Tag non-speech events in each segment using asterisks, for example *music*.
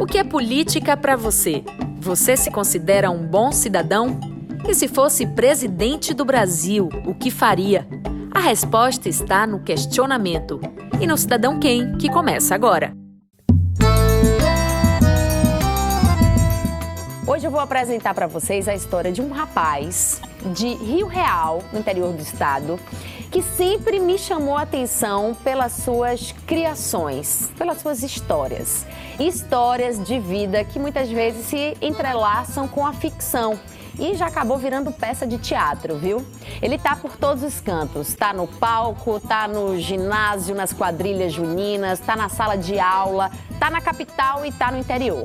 O que é política para você? Você se considera um bom cidadão? E se fosse presidente do Brasil, o que faria? A resposta está no questionamento. E no Cidadão Quem, que começa agora. Hoje eu vou apresentar para vocês a história de um rapaz de Rio Real, no interior do estado, que sempre me chamou a atenção pelas suas criações, pelas suas histórias. Histórias de vida que muitas vezes se entrelaçam com a ficção e já acabou virando peça de teatro, viu? Ele tá por todos os cantos, tá no palco, tá no ginásio, nas quadrilhas juninas, tá na sala de aula, tá na capital e tá no interior.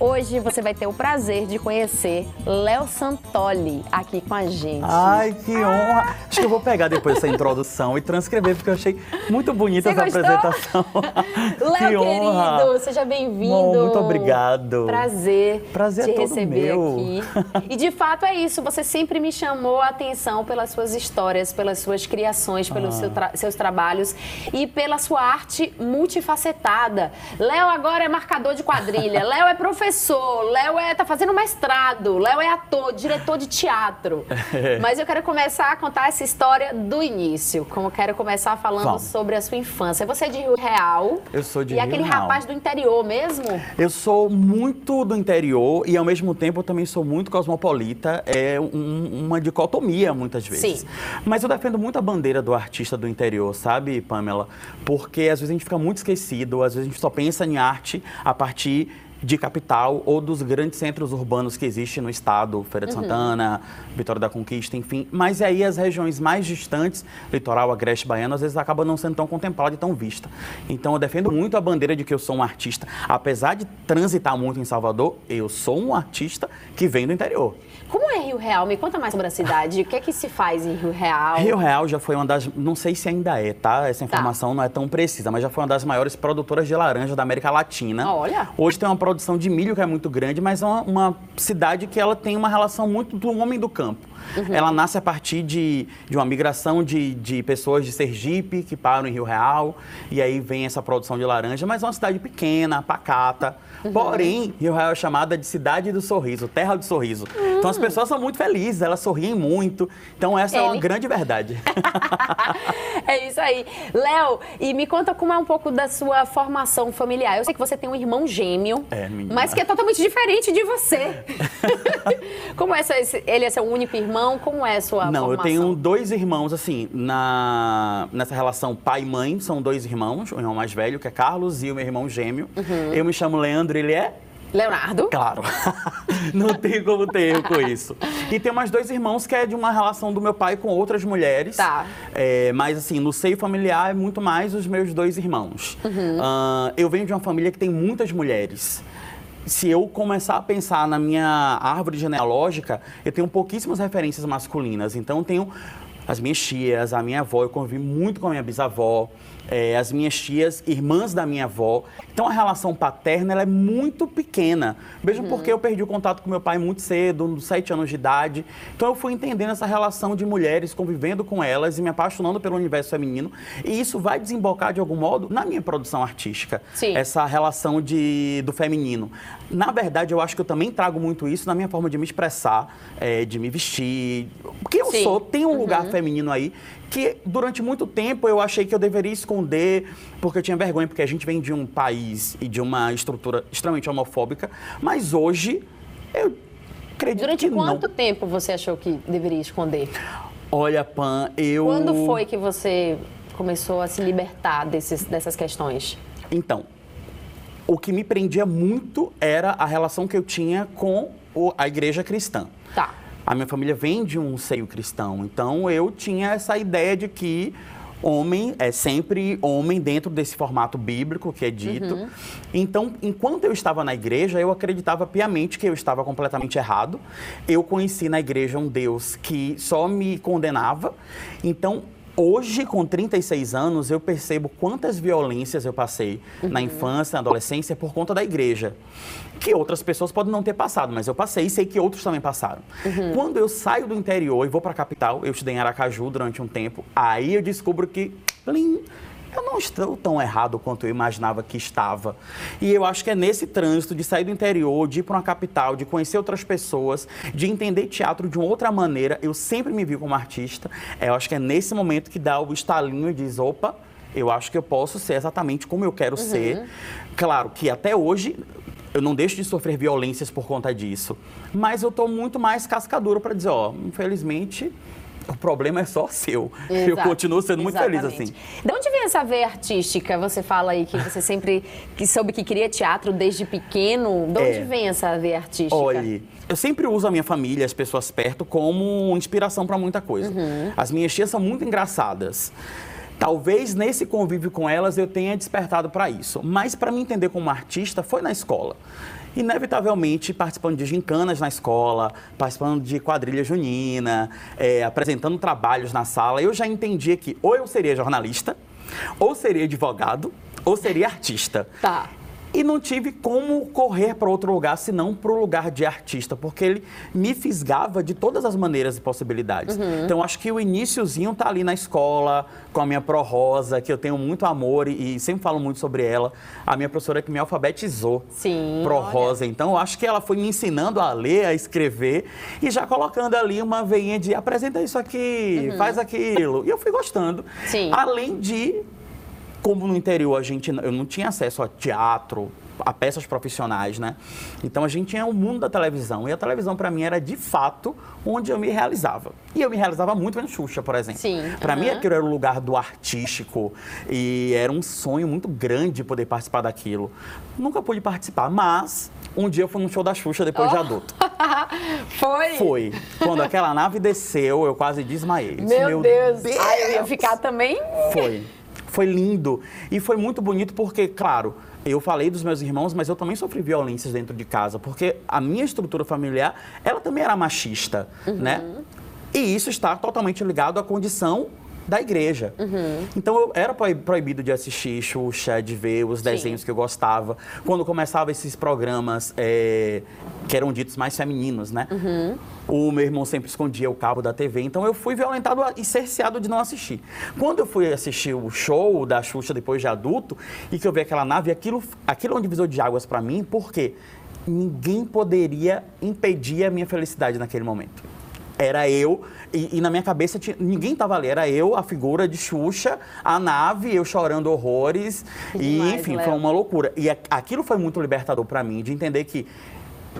Hoje você vai ter o prazer de conhecer Léo Santoli aqui com a gente. Ai, que honra! Acho que eu vou pegar depois essa introdução e transcrever, porque eu achei muito bonita essa gostou? apresentação. *laughs* Léo, querido, seja bem-vindo. Muito obrigado. Prazer, Prazer te é todo receber meu. aqui. E de fato é isso, você sempre me chamou a atenção pelas suas histórias, pelas suas criações, pelos Ah. seu tra- seus trabalhos e pela sua arte multifacetada. Léo agora é marcador de quadrilha, *laughs* Léo é professor, Léo é, tá fazendo mestrado, Léo é ator, diretor de teatro. *laughs* Mas eu quero começar a contar essa história do início, como eu quero começar falando Vamos. sobre a sua infância. Você é de Rio Real. Eu sou de E Rio aquele Real. rapaz do interior mesmo? Eu sou muito do interior e, ao mesmo tempo, eu também sou muito cosmopolita. É um- uma dicotomia, muitas vezes. Sim. Mas eu defendo muito a bandeira do artista do interior, sabe, Pamela? Porque às vezes a gente fica muito esquecido, às vezes a gente só pensa em arte a partir de capital ou dos grandes centros urbanos que existem no estado, Feira de Santana, Vitória da Conquista, enfim. Mas aí as regiões mais distantes, litoral, agreste baiano, às vezes acabam não sendo tão contemplada e tão vista. Então eu defendo muito a bandeira de que eu sou um artista. Apesar de transitar muito em Salvador, eu sou um artista que vem do interior. Como é Rio Real? Me conta mais sobre a cidade. O que é que se faz em Rio Real? Rio Real já foi uma das, não sei se ainda é, tá? Essa informação não é tão precisa, mas já foi uma das maiores produtoras de laranja da América Latina. Olha. Hoje tem uma produção de milho que é muito grande, mas é uma, uma cidade que ela tem uma relação muito do homem do campo. Uhum. Ela nasce a partir de, de uma migração de, de pessoas de Sergipe que param em Rio Real e aí vem essa produção de laranja, mas é uma cidade pequena, pacata. Uhum. Porém, Rio Real é chamada de cidade do sorriso, terra do sorriso. Então as pessoas são muito felizes, elas sorriem muito. Então essa é uma Hum. Ele. grande verdade. *laughs* é isso aí. Léo, e me conta como é um pouco da sua formação familiar. Eu sei que você tem um irmão gêmeo, É, mas que é totalmente diferente de você. *laughs* *laughs* como é esse, ele é seu único irmão? Como é a sua Não, eu formação? tenho dois irmãos, assim, na, nessa relação pai e mãe, são dois irmãos, o irmão mais velho, que é Carlos, e o meu irmão gêmeo. Uhum. Eu me chamo Leandro, ele é? Leonardo. Claro. *laughs* Não tem como ter erro com isso. E tem mais dois irmãos que é de uma relação do meu pai com outras mulheres. Tá. É, mas, assim, no seio familiar é muito mais os meus dois irmãos. Uhum. Ah, eu venho de uma família que tem muitas mulheres. Se eu começar a pensar na minha árvore genealógica, eu tenho pouquíssimas referências masculinas. Então, eu tenho as minhas tias, a minha avó, eu convivi muito com a minha bisavó, é, as minhas tias, irmãs da minha avó. Então a relação paterna ela é muito pequena. Mesmo porque eu perdi o contato com meu pai muito cedo, nos sete anos de idade. Então eu fui entendendo essa relação de mulheres, convivendo com elas e me apaixonando pelo universo feminino. E isso vai desembocar de algum modo na minha produção artística. Sim. Essa relação de, do feminino. Na verdade, eu acho que eu também trago muito isso na minha forma de me expressar, é, de me vestir. Porque eu Sim. sou, tem um lugar feminino aí que durante muito tempo eu achei que eu deveria esconder, porque eu tinha vergonha, porque a gente vem de um país e de uma estrutura extremamente homofóbica, mas hoje eu acredito Durante que quanto não. tempo você achou que deveria esconder? Olha, Pan, eu... Quando foi que você começou a se libertar desses, dessas questões? Então, o que me prendia muito era a relação que eu tinha com o- a igreja cristã. Tá. A minha família vem de um seio cristão, então eu tinha essa ideia de que homem é sempre homem dentro desse formato bíblico que é dito. Então, enquanto eu estava na igreja, eu acreditava piamente que eu estava completamente errado. Eu conheci na igreja um Deus que só me condenava. Então, Hoje, com 36 anos, eu percebo quantas violências eu passei na infância, na adolescência, por conta da igreja. Que outras pessoas podem não ter passado, mas eu passei e sei que outros também passaram. Quando eu saio do interior e vou para a capital, eu estudei em Aracaju durante um tempo, aí eu descubro que, plim, eu não estou tão errado quanto eu imaginava que estava. E eu acho que é nesse trânsito de sair do interior, de ir para uma capital, de conhecer outras pessoas, de entender teatro de uma outra maneira, eu sempre me vi como artista. Eu acho que é nesse momento que dá o estalinho e diz, opa, eu acho que eu posso ser exatamente como eu quero uhum. ser. Claro que até hoje eu não deixo de sofrer violências por conta disso, mas eu estou muito mais cascaduro para dizer, ó, infelizmente o problema é só seu. Exato. Eu continuo sendo muito Exatamente. feliz assim. De onde vem essa veia artística? Você fala aí que você sempre que soube que queria teatro desde pequeno. De onde é. vem essa veia artística? Olha, eu sempre uso a minha família, as pessoas perto, como inspiração para muita coisa. Uhum. As minhas tias são muito engraçadas. Talvez nesse convívio com elas eu tenha despertado para isso. Mas para me entender como artista foi na escola. Inevitavelmente participando de gincanas na escola, participando de quadrilha junina, é, apresentando trabalhos na sala, eu já entendia que ou eu seria jornalista, ou seria advogado, ou seria artista. Tá e não tive como correr para outro lugar senão para o lugar de artista, porque ele me fisgava de todas as maneiras e possibilidades. Uhum. Então acho que o iníciozinho tá ali na escola, com a minha Pro Rosa, que eu tenho muito amor e, e sempre falo muito sobre ela, a minha professora que me alfabetizou. Sim. Pro Rosa. Então acho que ela foi me ensinando a ler, a escrever e já colocando ali uma veinha de apresenta isso aqui, uhum. faz aquilo. E eu fui gostando. Sim. Além de como no interior a gente eu não tinha acesso a teatro, a peças profissionais, né? Então a gente tinha o mundo da televisão e a televisão para mim era de fato onde eu me realizava. E eu me realizava muito vendo Xuxa, por exemplo. Sim. Para mim aquilo era o lugar do artístico e era um sonho muito grande poder participar daquilo. Nunca pude participar, mas um dia eu fui no show da Xuxa depois oh. de adulto. *laughs* Foi? Foi. Quando aquela nave desceu, eu quase desmaiei. Meu, Meu Deus. Deus. Ai, eu ia ficar também. Foi foi lindo. E foi muito bonito porque, claro, eu falei dos meus irmãos, mas eu também sofri violências dentro de casa, porque a minha estrutura familiar, ela também era machista, uhum. né? E isso está totalmente ligado à condição da igreja. Uhum. Então eu era proibido de assistir Xuxa, de ver os desenhos Sim. que eu gostava. Quando começava esses programas é, que eram ditos mais femininos, né? Uhum. O meu irmão sempre escondia o cabo da TV, então eu fui violentado e cerceado de não assistir. Quando eu fui assistir o show da Xuxa depois de adulto e que eu vi aquela nave, aquilo, aquilo é um divisor de águas para mim, porque ninguém poderia impedir a minha felicidade naquele momento era eu, e, e, na minha cabeça tinha, ninguém tava ali, era eu, a figura de Xuxa, a nave, eu chorando horrores, que e demais, enfim, Léo. foi uma loucura. E aquilo foi muito libertador para mim, de entender que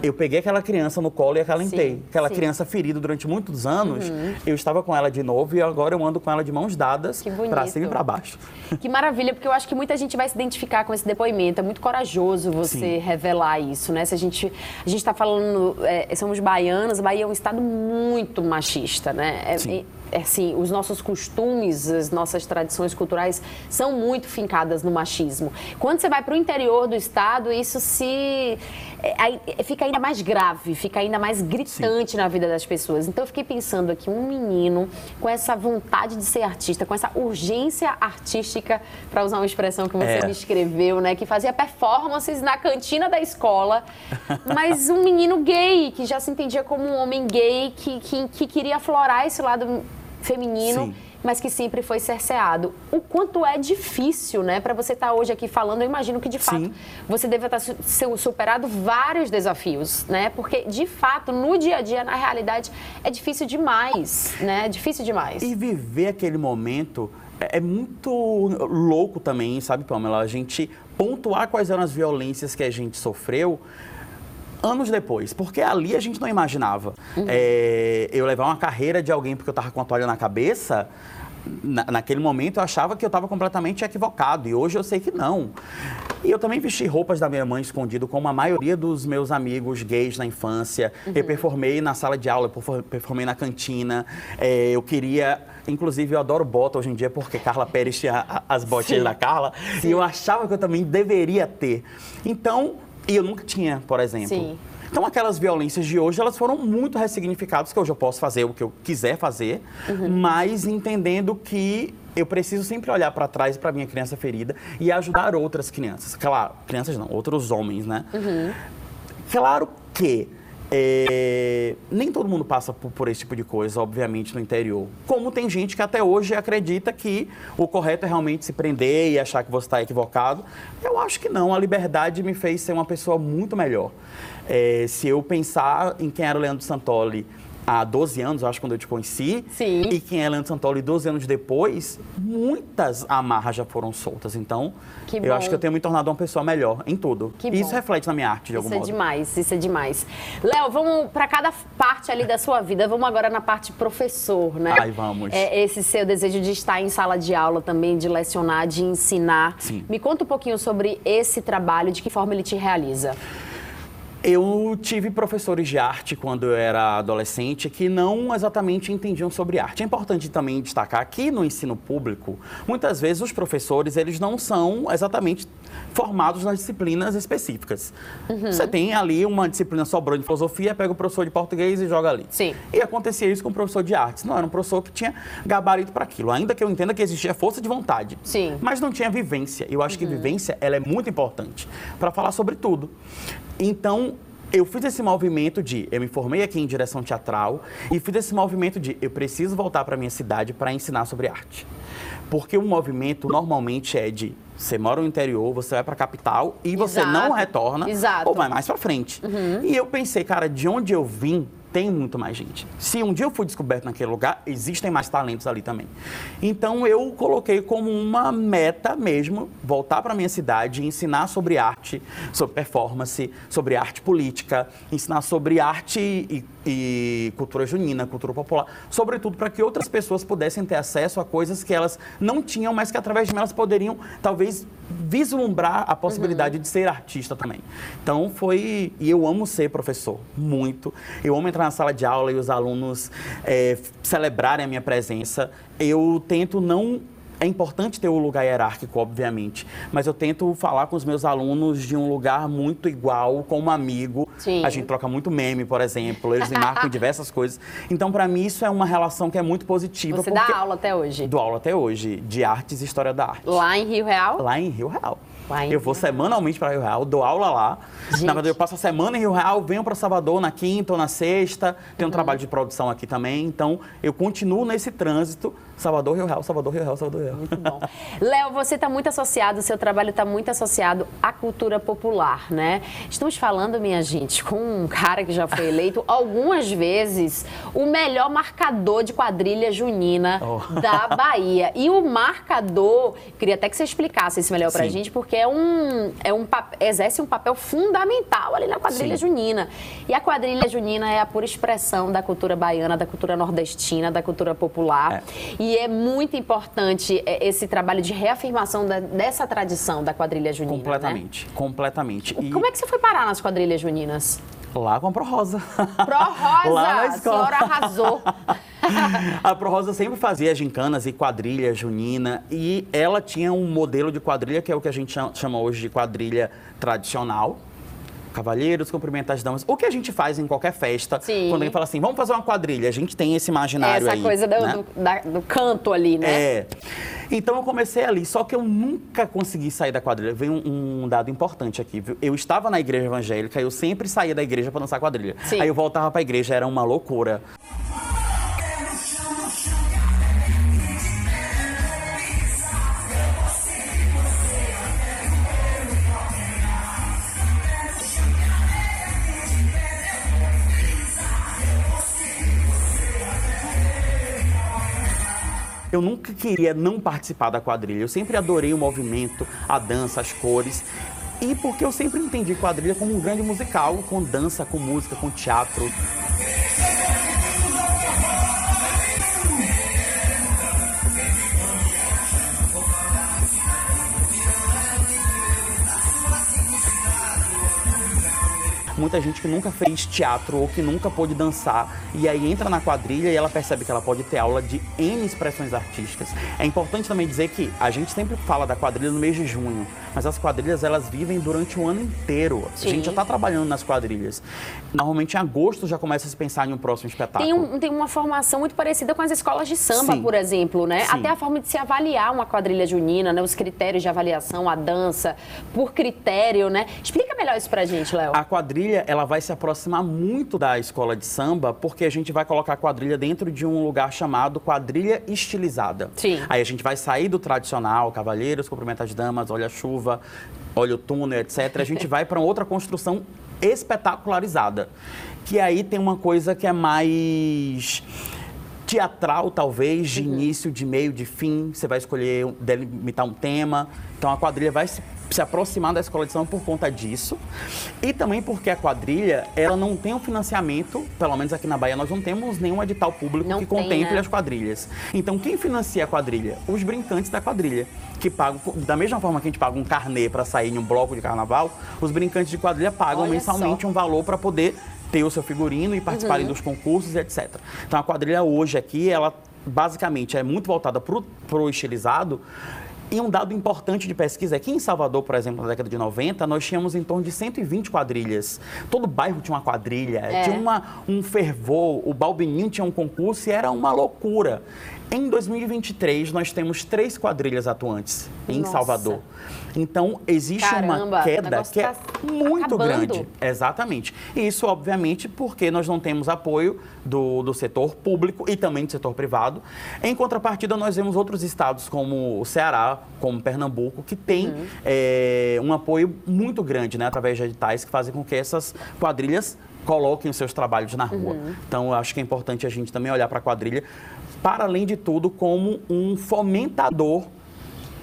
eu peguei aquela criança no colo e acalentei. Sim, aquela sim. criança ferida durante muitos anos, uhum. eu estava com ela de novo e agora eu ando com ela de mãos dadas para cima e para baixo. Que maravilha, porque eu acho que muita gente vai se identificar com esse depoimento. É muito corajoso você sim. revelar isso, né? Se a gente a gente está falando, é, somos baianos, Bahia é um estado muito machista, né? É. É, é, assim, os nossos costumes, as nossas tradições culturais são muito fincadas no machismo. Quando você vai para o interior do estado, isso se é, fica ainda mais grave, fica ainda mais gritante Sim. na vida das pessoas. Então eu fiquei pensando aqui, um menino com essa vontade de ser artista, com essa urgência artística, para usar uma expressão que você é. me escreveu, né, que fazia performances na cantina da escola, *laughs* mas um menino gay que já se entendia como um homem gay que, que, que queria aflorar esse lado feminino. Sim mas que sempre foi cerceado. O quanto é difícil, né, para você estar tá hoje aqui falando, eu imagino que de fato Sim. você deve estar tá superado vários desafios, né? Porque de fato, no dia a dia, na realidade, é difícil demais, né? É difícil demais. E viver aquele momento é, é muito louco também, sabe, Pamela? A gente pontuar quais eram as violências que a gente sofreu anos depois, porque ali a gente não imaginava. Uhum. É, eu levar uma carreira de alguém porque eu estava com a toalha na cabeça, na, naquele momento eu achava que eu estava completamente equivocado e hoje eu sei que não. E eu também vesti roupas da minha mãe escondido, como a maioria dos meus amigos gays na infância. Uhum. Eu performei na sala de aula, eu performei na cantina. É, eu queria. Inclusive, eu adoro bota hoje em dia, porque Carla Pérez tinha as botinhas Sim. da Carla. Sim. E eu achava que eu também deveria ter. Então, e eu nunca tinha, por exemplo. Sim. Então, aquelas violências de hoje, elas foram muito ressignificadas, que hoje eu posso fazer o que eu quiser fazer, uhum. mas entendendo que eu preciso sempre olhar para trás para minha criança ferida e ajudar outras crianças. Claro, crianças não, outros homens, né? Uhum. Claro que É, nem todo mundo passa por, por, esse tipo de coisa, obviamente, no interior. Como tem gente que até hoje acredita que o correto é realmente se prender e achar que você está equivocado. Eu acho que não. A liberdade me fez ser uma pessoa muito melhor. É, se eu pensar em quem era o Leandro Santoli há 12 anos, acho, quando eu te conheci. Sim. E quem é Leandro Santoli 12 anos depois, muitas amarras já foram soltas. Então, que eu bom. acho que eu tenho me tornado uma pessoa melhor em tudo. Que e isso reflete na minha arte, de algum isso modo. Isso é demais, isso é demais. Léo, vamos para cada parte ali da sua vida. Vamos agora na parte professor, né? Ai, vamos. É esse seu desejo de estar em sala de aula também, de lecionar, de ensinar. Sim. Me conta um pouquinho sobre esse trabalho, de que forma ele te realiza. Eu tive professores de arte quando eu era adolescente que não exatamente entendiam sobre arte. É importante também destacar que no ensino público, muitas vezes os professores eles não são exatamente formados nas disciplinas específicas. Uhum. Você tem ali uma disciplina sobrando de filosofia, pega o professor de português e joga ali. Sim. E acontecia isso com o professor de artes. Não era um professor que tinha gabarito para aquilo, ainda que eu entenda que existia força de vontade. Sim. Mas não tinha vivência. Eu acho uhum. que vivência ela é muito importante para falar sobre tudo. Então, eu fiz esse movimento de, eu me formei aqui em direção teatral e fiz esse movimento de, eu preciso voltar para minha cidade para ensinar sobre arte. Porque o movimento normalmente é de, você mora no interior, você vai para a capital e você Exato. não retorna Exato. ou vai mais para frente. Uhum. E eu pensei, cara, de onde eu vim, tem muito mais gente. Se um dia eu fui descoberto naquele lugar, existem mais talentos ali também. Então eu coloquei como uma meta mesmo voltar para minha cidade e ensinar sobre arte, sobre performance, sobre arte política, ensinar sobre arte e, e cultura junina, cultura popular, sobretudo para que outras pessoas pudessem ter acesso a coisas que elas não tinham, mas que através de mim elas poderiam talvez vislumbrar a possibilidade uhum. de ser artista também. Então foi e eu amo ser professor muito. Eu amo entrar na sala de aula e os alunos é, celebrarem a minha presença. Eu tento não é importante ter o um lugar hierárquico, obviamente, mas eu tento falar com os meus alunos de um lugar muito igual, como amigo. Sim. A gente troca muito meme, por exemplo, eles me marcam diversas coisas. Então, para mim, isso é uma relação que é muito positiva. Você dá aula até hoje? Dou aula até hoje, de artes e história da arte. Lá em Rio Real? Lá em Rio Real. Em eu vou semanalmente para Rio Real, dou aula lá. Gente. Na verdade, eu passo a semana em Rio Real, venho para Salvador na quinta ou na sexta. Tenho um trabalho de produção aqui também. Então, eu continuo nesse trânsito. Salvador, Rio Real, Salvador, Rio Real, Salvador, Rio Real. Muito bom. Léo, você está muito associado, o seu trabalho está muito associado à cultura popular, né? Estamos falando, minha gente, com um cara que já foi eleito algumas vezes o melhor marcador de quadrilha junina Oh. da Bahia. E o marcador, queria até que você explicasse isso melhor pra Sim. gente, porque é um, é um exerce um papel fundamental ali na quadrilha Sim. junina. E a quadrilha junina é a pura expressão da cultura baiana, da cultura nordestina, da cultura popular. E é muito importante é, esse trabalho de reafirmação da- dessa tradição da quadrilha junina. né? Completamente, completamente. E Como é que você foi parar nas quadrilhas juninas? lá com a Pro Rosa. Pro *laughs* Rosa, Lá na a escola. senhora arrasou. *laughs* A Pro Rosa sempre fazia gincanas e quadrilha junina e ela tinha um modelo de quadrilha que é o que a gente chama hoje de quadrilha tradicional. Cavalheiros, cumprimentar as damas. O que a gente faz em qualquer festa, Sim. quando alguém fala assim, vamos fazer uma quadrilha, a gente tem esse imaginário Essa aí. coisa do, né? do- da- do canto ali, né? É. Então eu comecei ali, só que eu nunca consegui sair da quadrilha. Vem um, um dado importante aqui, viu? Eu estava na igreja evangélica, eu sempre saía da igreja para dançar quadrilha. Sim. Aí eu voltava para a igreja, era uma loucura. Eu nunca queria não participar da quadrilha. Eu sempre adorei o movimento, a dança, as cores. E porque eu sempre entendi quadrilha como um grande musical, com dança, com música, com teatro. Muita gente que nunca fez teatro ou que nunca pôde dançar e aí entra na quadrilha e ela percebe que ela pode ter aula de N expressões artísticas. É importante também dizer que a gente sempre fala da quadrilha no mês de junho, mas as quadrilhas elas vivem durante o ano inteiro. Sim. A gente já está trabalhando nas quadrilhas. Normalmente em agosto já começa a se pensar em um próximo espetáculo. Tem, um- tem uma formação muito parecida com as escolas de samba, Sim. por exemplo, né? Sim. Até a forma de se avaliar uma quadrilha junina, né? Os critérios de avaliação, a dança, por critério, né? Explica melhor isso pra gente, Léo. A quadrilha quadrilha, ela vai se aproximar muito da escola de samba, porque a gente vai colocar a quadrilha dentro de um lugar chamado quadrilha estilizada. Sim. Aí a gente vai sair do tradicional, cavalheiros, cumprimenta as damas, olha a chuva, olha o túnel, etc. A gente *laughs* vai para outra construção espetacularizada. Que aí tem uma coisa que é mais teatral, talvez, de início, de meio, de fim. Você vai escolher, delimitar um tema. Então a quadrilha vai se, se aproximar da escola de samba por conta disso. E também porque a quadrilha, ela não tem um financiamento, pelo menos aqui na Bahia, nós não temos nenhum edital público Não que tem, contemple né? as quadrilhas. Então quem financia a quadrilha? Os brincantes da quadrilha. Que pagam, da mesma forma que a gente paga um carnê para sair em um bloco de carnaval, os brincantes de quadrilha pagam Olha mensalmente só. um valor para poder ter o seu figurino e participarem Uhum. dos concursos, etc. Então a quadrilha hoje aqui, ela basicamente é muito voltada para o estilizado. E um dado importante de pesquisa é que em Salvador, por exemplo, na década de 90, nós tínhamos em torno de 120 quadrilhas. Todo bairro tinha uma quadrilha, É. tinha uma, um fervor, o Balbininho tinha um concurso e era uma loucura. Em 2023, nós temos três quadrilhas atuantes em Nossa. Salvador. Então, existe Caramba, uma queda que é tá muito acabando. grande. Exatamente. E isso, obviamente, porque nós não temos apoio do, do setor público e também do setor privado. Em contrapartida, nós vemos outros estados, como o Ceará, como Pernambuco, que tem Uhum. eh, um apoio muito grande, né, através de editais que fazem com que essas quadrilhas coloquem os seus trabalhos na rua. Uhum. Então, eu acho que é importante a gente também olhar para a quadrilha, para além de tudo, como um fomentador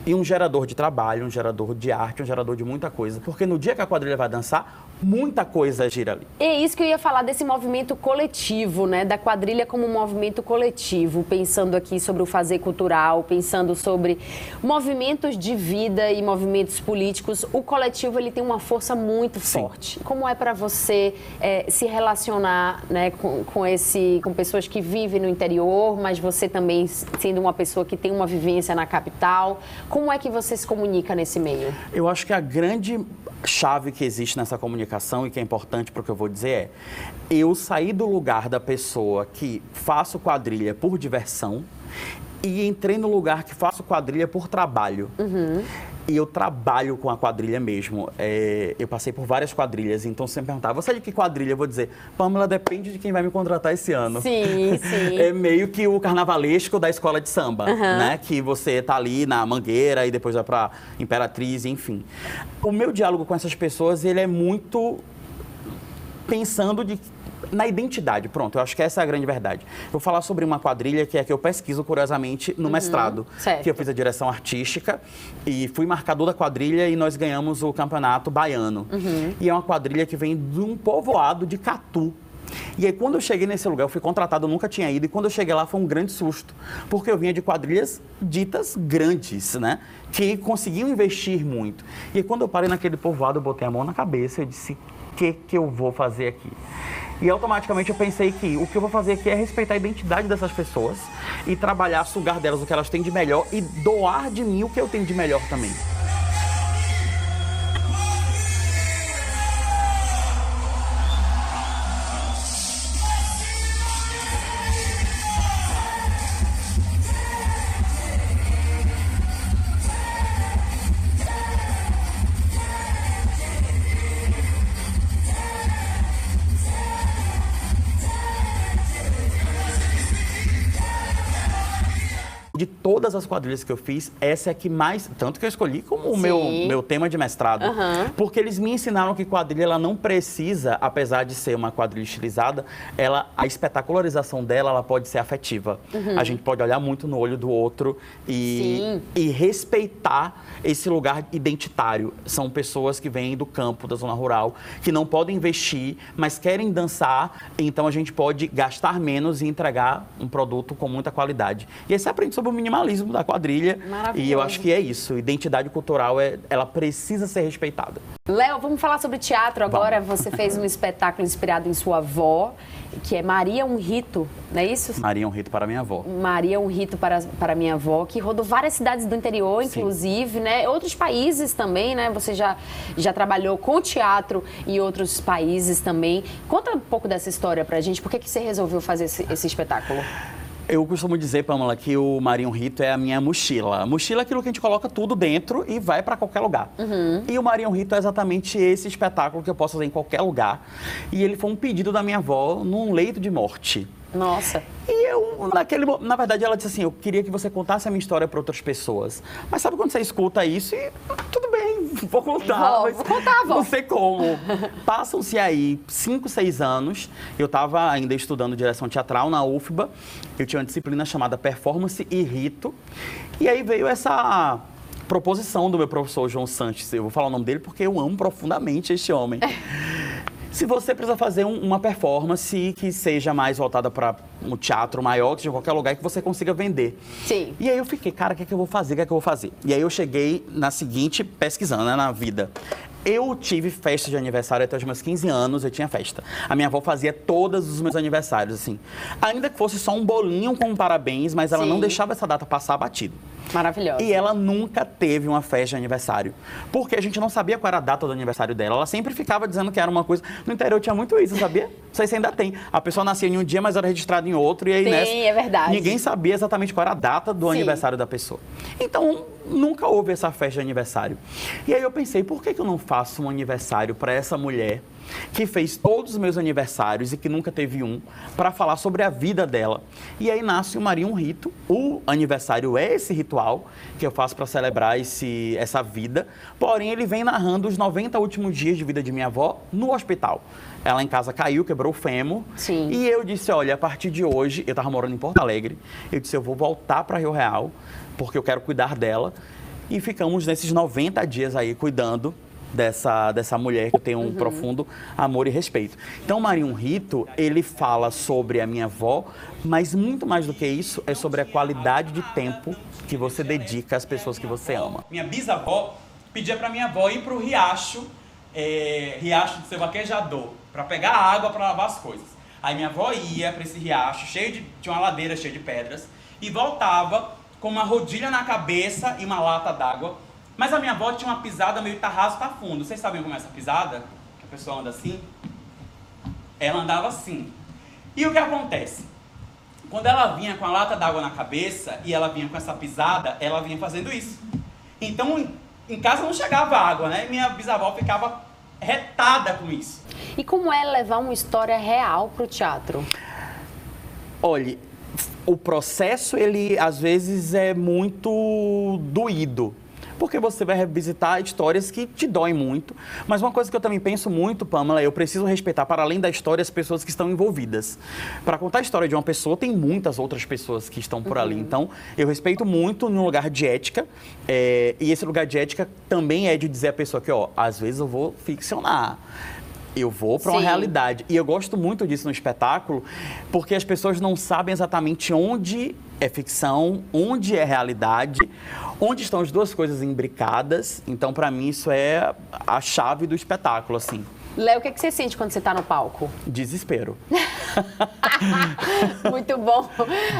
e um gerador de trabalho, um gerador de arte, um gerador de muita coisa. Porque no dia que a quadrilha vai dançar, muita coisa gira ali. É isso que eu ia falar desse movimento coletivo, né? Da quadrilha como um movimento coletivo, pensando aqui sobre o fazer cultural, pensando sobre movimentos de vida e movimentos políticos. O coletivo ele tem uma força muito Sim. forte. Como é para você eh, se relacionar, né, com, com esse, com pessoas que vivem no interior, mas você também sendo uma pessoa que tem uma vivência na capital? Como é que você se comunica nesse meio? Eu acho que a grande chave que existe nessa comunicação e que é importante para o que eu vou dizer é eu sair do lugar da pessoa que faço quadrilha por diversão e entrei no lugar que faço quadrilha por trabalho. E eu trabalho com a quadrilha mesmo. É, eu passei por várias quadrilhas, então se você me perguntar, você é de que quadrilha? Eu vou dizer, Pamela, depende de quem vai me contratar esse ano. Sim, *laughs* sim. É meio que o carnavalesco da escola de samba, né? Que você tá ali na Mangueira e depois vai pra Imperatriz, enfim. O meu diálogo com essas pessoas, ele é muito pensando de, na identidade. Pronto, eu acho que essa é a grande verdade. Eu vou falar sobre uma quadrilha que é que eu pesquiso, curiosamente, no mestrado. certo. Que eu fiz a direção artística e fui marcador da quadrilha e nós ganhamos o campeonato baiano. E é uma quadrilha que vem de um povoado de Catu. E aí, quando eu cheguei nesse lugar, eu fui contratado, eu nunca tinha ido, e quando eu cheguei lá foi um grande susto, porque eu vinha de quadrilhas ditas grandes, né? Que conseguiam investir muito. E aí, quando eu parei naquele povoado, eu botei a mão na cabeça e disse: o que, que eu vou fazer aqui? E automaticamente eu pensei que o que eu vou fazer aqui é respeitar a identidade dessas pessoas e trabalhar, sugar delas o que elas têm de melhor e doar de mim o que eu tenho de melhor também. Todas as quadrilhas que eu fiz, essa é a que mais. Tanto que eu escolhi como o meu, meu tema de mestrado. Aham. Porque eles me ensinaram que quadrilha ela não precisa, apesar de ser uma quadrilha estilizada, ela, a espetacularização dela ela pode ser afetiva. A gente pode olhar muito no olho do outro e, e respeitar esse lugar identitário. São pessoas que vêm do campo, da zona rural, que não podem investir, mas querem dançar, então a gente pode gastar menos e entregar um produto com muita qualidade. E aí você aprende sobre o minimalismo da quadrilha. E eu acho que é isso. Identidade cultural, é, ela precisa ser respeitada. Léo, vamos falar sobre teatro agora. Você fez um *laughs* espetáculo inspirado em sua avó, que é Maria um Rito, não é isso? Maria, um rito para minha avó. Maria um Rito para, para minha avó, que rodou várias cidades do interior, Sim. inclusive, né? Outros países também, né? Você já, já trabalhou com teatro em outros países também. Conta um pouco dessa história pra gente. Por que, que você resolveu fazer esse, esse espetáculo? Eu costumo dizer, Pamela, que o Marinho Rito é a minha mochila. Mochila é aquilo que a gente coloca tudo dentro e vai para qualquer lugar. Uhum. E o Marinho Rito é exatamente esse espetáculo que eu posso fazer em qualquer lugar. E ele foi um pedido da minha avó num leito de morte. Nossa. E eu, naquele na verdade, ela disse assim: Eu queria que você contasse a minha história para outras pessoas. Mas sabe quando você escuta isso e tudo bem, vou contar. Vou, vou contar, vou. Não sei como. Passam-se aí cinco, seis anos. Eu estava ainda estudando direção teatral na UFBA. Eu tinha uma disciplina chamada Performance e Rito. E aí veio essa proposição do meu professor João Sanches. Eu vou falar o nome dele porque eu amo profundamente este homem. Se você precisa fazer um, uma performance que seja mais voltada para um teatro maior, que seja qualquer lugar que você consiga vender. Sim. E aí eu fiquei, cara, o que, é que eu vou fazer? O que é que eu vou fazer? E aí eu cheguei na seguinte, pesquisando né, na vida. Eu tive festa de aniversário até os meus 15 anos, eu tinha festa. A minha avó fazia todos os meus aniversários, assim. Ainda que fosse só um bolinho com parabéns, mas ela Sim. não deixava essa data passar batido. Maravilhosa. E ela nunca teve uma festa de aniversário. Porque a gente não sabia qual era a data do aniversário dela. Ela sempre ficava dizendo que era uma coisa. No interior tinha muito isso, sabia? Não sei se ainda tem. A pessoa nascia em um dia, mas era registrada em outro. E aí, Sim, nessa, é verdade. Ninguém sabia exatamente qual era a data do Sim. aniversário da pessoa. Então, nunca houve essa festa de aniversário. E aí eu pensei, por que, que eu não faço um aniversário para essa mulher que fez todos os meus aniversários e que nunca teve um, para falar sobre a vida dela. E aí nasce o Maria um rito. O aniversário é esse ritual que eu faço para celebrar esse, essa vida, porém ele vem narrando os 90 últimos dias de vida de minha avó no hospital. Ela em casa caiu, quebrou o fêmur. Sim. E eu disse, olha, a partir de hoje, eu estava morando em Porto Alegre, eu disse, eu vou voltar para Rio Real, porque eu quero cuidar dela. E ficamos nesses 90 dias aí cuidando dessa, dessa mulher que eu tenho um uhum. profundo amor e respeito. Então, Marinho Rito, ele fala sobre a minha avó, mas muito mais do que isso, é sobre a qualidade de tempo que você dedica às pessoas que você ama. Minha bisavó pedia para minha avó ir para o riacho, é, riacho do seu vaquejador, para pegar água para lavar as coisas. Aí minha avó ia para esse riacho, cheio de, tinha uma ladeira cheia de pedras, e voltava com uma rodilha na cabeça e uma lata d'água. Mas a minha avó tinha uma pisada meio tá raso, tá fundo. Vocês sabem como é essa pisada? Que a pessoa anda assim? Ela andava assim. E o que acontece? Quando ela vinha com a lata d'água na cabeça e ela vinha com essa pisada, ela vinha fazendo isso. Então, em casa não chegava água, né? Minha bisavó ficava retada com isso. E como é levar uma história real para o teatro? Olhe, o processo, ele às vezes é muito doído porque você vai revisitar histórias que te doem muito. Mas uma coisa que eu também penso muito, Pamela, eu preciso respeitar, para além da história, as pessoas que estão envolvidas. Para contar a história de uma pessoa, tem muitas outras pessoas que estão por uhum. ali. Então, eu respeito muito no lugar de ética. É, e esse lugar de ética também é de dizer à pessoa que, ó, às vezes eu vou ficcionar eu vou para uma realidade. E eu gosto muito disso no espetáculo, porque as pessoas não sabem exatamente onde é ficção, onde é realidade, onde estão as duas coisas imbricadas. Então, para mim, isso é a chave do espetáculo, assim. Léo, o que, é que você sente quando você está no palco? Desespero. *laughs* Muito bom.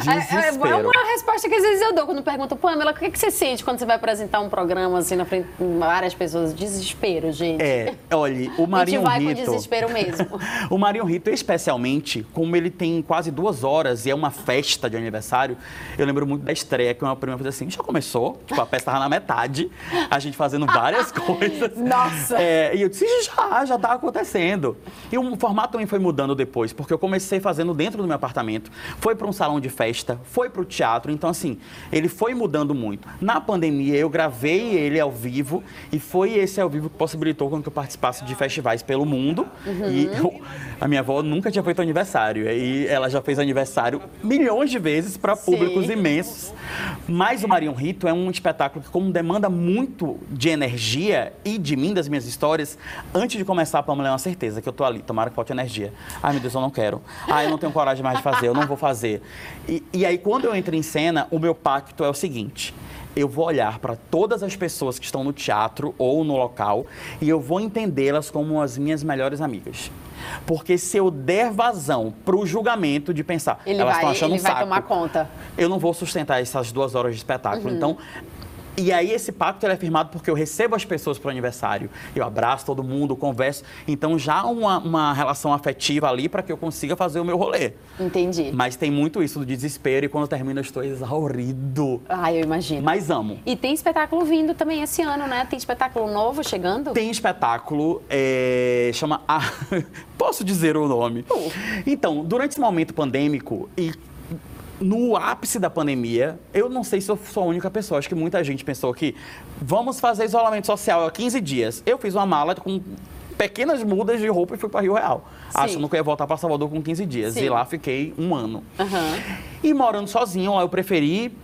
Desespero. É uma resposta que às vezes eu dou quando pergunto, Pamela, o que, é que você sente quando você vai apresentar um programa assim na frente de várias pessoas? Desespero, gente. É, olha, o Marinho Rito... A gente vai Rito, com desespero mesmo. *laughs* o Marinho Rito, especialmente, como ele tem quase duas horas e é uma festa de aniversário, eu lembro muito da estreia, que uma prima fez assim, já começou? Tipo, a festa estava na metade, a gente fazendo várias *laughs* coisas. Nossa! É, e eu disse, já, já tá acontecendo. E o formato também foi mudando depois, porque eu comecei fazendo dentro do meu apartamento, foi para um salão de festa, foi para o teatro, então assim, ele foi mudando muito. Na pandemia eu gravei ele ao vivo e foi esse ao vivo que possibilitou com que eu participasse de festivais pelo mundo. Uhum. E *laughs* eu, a minha avó nunca tinha feito aniversário, e ela já fez aniversário milhões de vezes para públicos imensos. Mas o Marion Rito é um espetáculo que como demanda muito de energia e de mim, das minhas histórias, antes de começar a é uma certeza que eu tô ali, tomara que falte energia. Ai, meu Deus, eu não quero. Ai, eu não tenho coragem mais de fazer, eu não vou fazer. E, e aí, quando eu entro em cena, o meu pacto é o seguinte eu vou olhar para todas as pessoas que estão no teatro ou no local e eu vou entendê-las como as minhas melhores amigas. Porque se eu der vazão para o julgamento de pensar, ele elas estão achando ele um saco, vai tomar conta. eu não vou sustentar essas duas horas de espetáculo. Uhum. Então, E aí esse pacto é firmado porque eu recebo as pessoas para o aniversário. Eu abraço todo mundo, converso. Então já uma, uma relação afetiva ali para que eu consiga fazer o meu rolê. Entendi. Mas tem muito isso do desespero e quando termina eu estou exaurido. Ah, eu imagino. Mas amo. E tem espetáculo vindo também esse ano, né? Tem espetáculo novo chegando? Tem espetáculo, é, chama... *laughs* Posso dizer o nome? Uh. Então, durante esse momento pandêmico e no ápice da pandemia, eu não sei se eu sou a única pessoa, acho que muita gente pensou que vamos fazer isolamento social há 15 dias. Eu fiz uma mala com pequenas mudas de roupa e fui para Rio Real. Sim. Achando que eu ia voltar para Salvador com 15 dias. Sim. E lá fiquei um ano. Uhum. E morando sozinho, eu preferi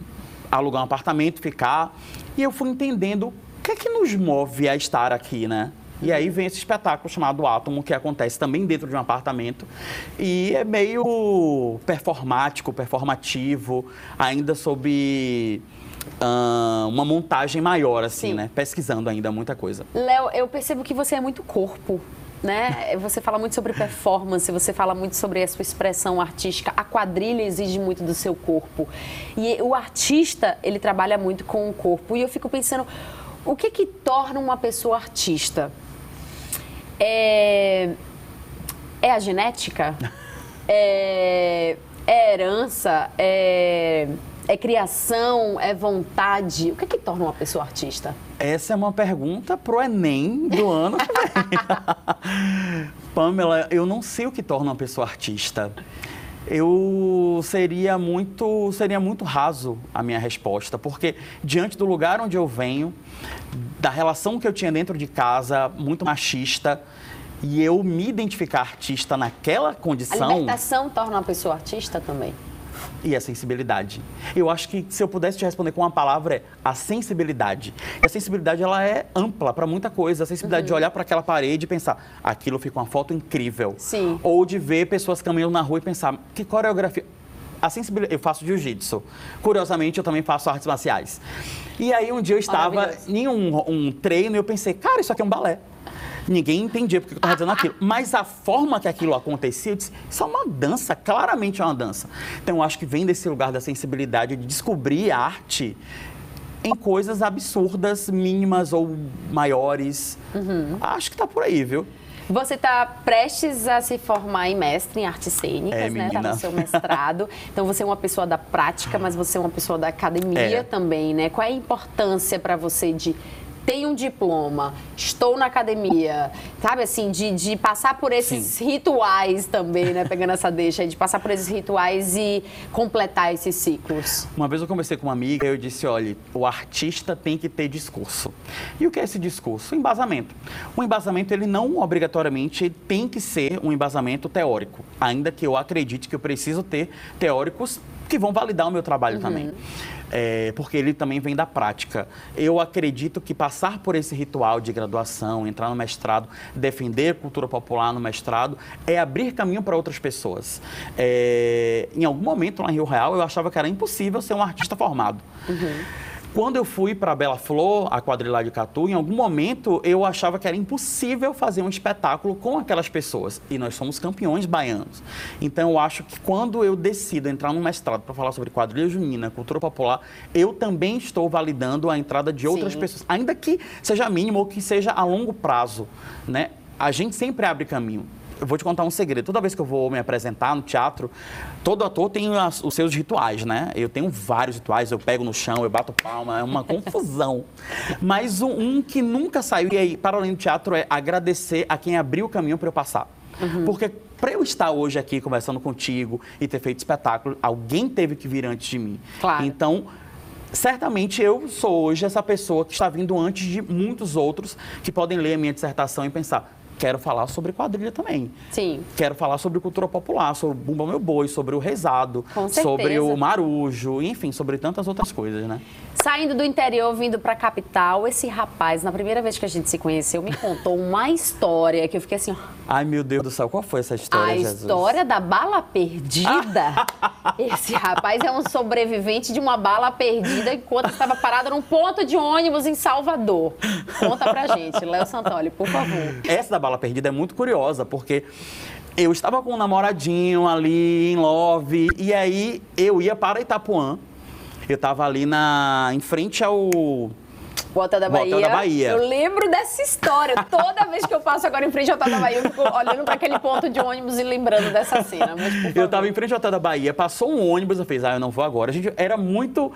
alugar um apartamento, ficar. E eu fui entendendo o que é que nos move a estar aqui, né? E aí vem esse espetáculo chamado Átomo, que acontece também dentro de um apartamento. E é meio performático, performativo, ainda sob uh, uma montagem maior, assim, Sim. né? Pesquisando ainda muita coisa. Léo, eu percebo que você é muito corpo. Né? Você fala muito sobre performance, você fala muito sobre a sua expressão artística. A quadrilha exige muito do seu corpo. E o artista, ele trabalha muito com o corpo. E eu fico pensando, o que que torna uma pessoa artista? É, é a genética? *laughs* é, é herança? É, é criação? É vontade? O que, é que torna uma pessoa artista? Essa é uma pergunta pro Enem do ano que vem. *laughs* Pamela, eu não sei o que torna uma pessoa artista. Eu seria muito, seria muito raso a minha resposta, porque diante do lugar onde eu venho, da relação que eu tinha dentro de casa, muito machista, e eu me identificar artista naquela condição. A libertação torna uma pessoa artista também. E a sensibilidade. Eu acho que se eu pudesse te responder com uma palavra é a sensibilidade. E a sensibilidade ela é ampla para muita coisa. A sensibilidade uhum. de olhar para aquela parede e pensar, aquilo fica uma foto incrível. Sim. Ou de ver pessoas caminhando na rua e pensar, que coreografia a sensibilidade. Eu faço jiu-jitsu. Curiosamente, eu também faço artes marciais. E aí, um dia eu estava em um, um treino e eu pensei, cara, isso aqui é um balé. Ninguém entendia porque eu estava dizendo aquilo. Mas a forma que aquilo acontecia, eu disse, isso é uma dança, claramente é uma dança. Então, eu acho que vem desse lugar da sensibilidade de descobrir arte em coisas absurdas, mínimas ou maiores. Uhum. Acho que está por aí, viu? Você está prestes a se formar em mestre em artes cênicas, é, né? Está no seu mestrado. *laughs* Então você é uma pessoa da prática, mas você é uma pessoa da academia é. também, né? Qual é a importância para você de tenho um diploma, estou na academia, sabe assim, de, de passar por esses Sim. rituais também, né? Pegando essa deixa, de passar por esses rituais e completar esses ciclos. Uma vez eu conversei com uma amiga e eu disse, olha, o artista tem que ter discurso. E o que é esse discurso? Embasamento. O embasamento, ele não obrigatoriamente tem que ser um embasamento teórico, ainda que eu acredite que eu preciso ter teóricos que vão validar o meu trabalho uhum. também. É, porque ele também vem da prática. Eu acredito que passar por esse ritual de graduação, entrar no mestrado, defender cultura popular no mestrado, é abrir caminho para outras pessoas. É, em algum momento lá em Rio Real, eu achava que era impossível ser um artista formado. Uhum. Quando eu fui para Bela Flor, a quadrilha de Catu, em algum momento eu achava que era impossível fazer um espetáculo com aquelas pessoas. E nós somos campeões baianos. Então eu acho que quando eu decido entrar no mestrado para falar sobre quadrilha junina, cultura popular, eu também estou validando a entrada de outras Sim. pessoas, ainda que seja mínimo ou que seja a longo prazo, né? A gente sempre abre caminho eu vou te contar um segredo. Toda vez que eu vou me apresentar no teatro, todo ator tem as, os seus rituais, né? Eu tenho vários rituais, eu pego no chão, eu bato palma, é uma *laughs* confusão. Mas um, um, que nunca saiu, e aí, para além do teatro, é agradecer a quem abriu o caminho para eu passar. Uhum. Porque para eu estar hoje aqui conversando contigo e ter feito espetáculo, alguém teve que vir antes de mim. Claro. Então, certamente eu sou hoje essa pessoa que está vindo antes de muitos outros que podem ler a minha dissertação e pensar, quero falar sobre quadrilha também. Sim. Quero falar sobre cultura popular, sobre o Bumba Meu Boi, sobre o rezado, sobre o marujo, enfim, sobre tantas outras coisas, né? Saindo do interior, vindo para a capital, esse rapaz, na primeira vez que a gente se conheceu, me contou uma *laughs* história que eu fiquei assim... Ai, meu Deus do céu, qual foi essa história, A Jesus? história da bala perdida. *laughs* esse rapaz é um sobrevivente de uma bala perdida enquanto estava parado num ponto de ônibus em Salvador. Conta pra gente, Léo Santoli, por favor. Essa da bala perdida é muito curiosa, porque eu estava com um namoradinho ali em Love, e aí eu ia para Itapuã, eu estava ali na, em frente ao O Hotel da Bahia. Hotel da Bahia. Eu lembro dessa história. Toda vez que eu passo agora em frente ao Hotel da Bahia, eu fico olhando para aquele ponto de ônibus e lembrando dessa cena. Mas, eu tava em frente ao Hotel da Bahia, passou um ônibus, eu fiz, ah, eu não vou agora. A gente era muito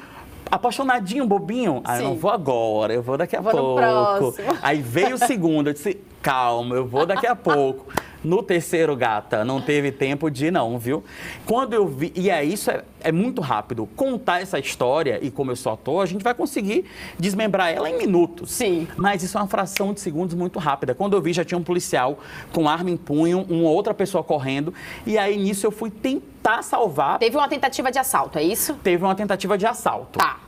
apaixonadinho, bobinho. Ah, eu não vou agora, eu vou daqui a vou pouco. Aí veio o segundo, eu disse, calma, eu vou daqui a pouco. *laughs* No terceiro, gata, não teve tempo de não, viu? Quando eu vi. E é isso, é, é, muito rápido. Contar essa história, e como eu sou ator, a gente vai conseguir desmembrar ela em minutos. Sim. Mas isso é uma fração de segundos muito rápida. Quando eu vi, já tinha um policial com arma em punho, uma outra pessoa correndo. E aí nisso eu fui tentar salvar. Teve uma tentativa de assalto, é isso? Teve uma tentativa de assalto. Tá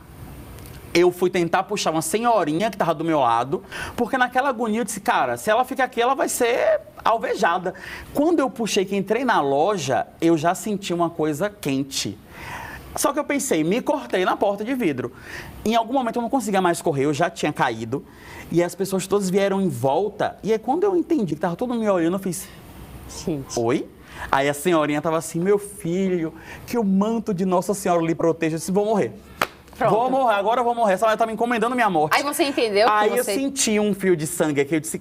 eu fui tentar puxar uma senhorinha que estava do meu lado, porque naquela agonia eu disse, cara, se ela ficar aqui, ela vai ser alvejada. Quando eu puxei que entrei na loja, eu já senti uma coisa quente. Só que eu pensei, me cortei na porta de vidro. Em algum momento eu não conseguia mais correr, eu já tinha caído. E as pessoas todas vieram em volta. E aí quando eu entendi que estava todo mundo me olhando, eu fiz... Gente. Oi? Aí a senhorinha estava assim, meu filho, que o manto de Nossa Senhora lhe proteja. Disse, vou morrer. Pronto. Vou morrer, agora eu vou morrer. Essa mulher tá me encomendando minha morte. Aí você entendeu? Aí você... eu senti um fio de sangue aqui, eu disse.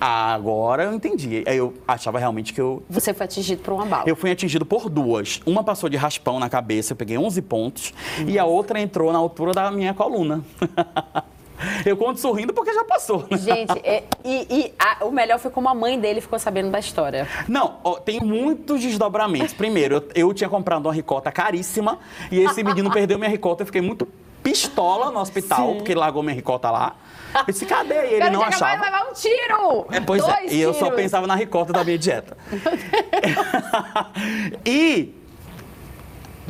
Agora eu entendi. Aí eu achava realmente que eu. Você foi atingido por uma bala. Eu fui atingido por duas. Uma passou de raspão na cabeça, eu peguei 11 pontos. Nossa. E a outra entrou na altura da minha coluna. *laughs* Eu conto sorrindo porque já passou. Né? Gente, é, e, e a, o melhor foi como a mãe dele ficou sabendo da história. Não, ó, tem muitos desdobramentos. Primeiro, eu, eu, tinha comprado uma ricota caríssima e esse menino perdeu minha ricota. Eu fiquei muito pistola no hospital, Sim. porque ele largou minha ricota lá. Eu disse, cadê? E ele não achava. vai levar um tiro! É, pois Dois é, tiros. e eu só pensava na ricota da minha dieta. *laughs* e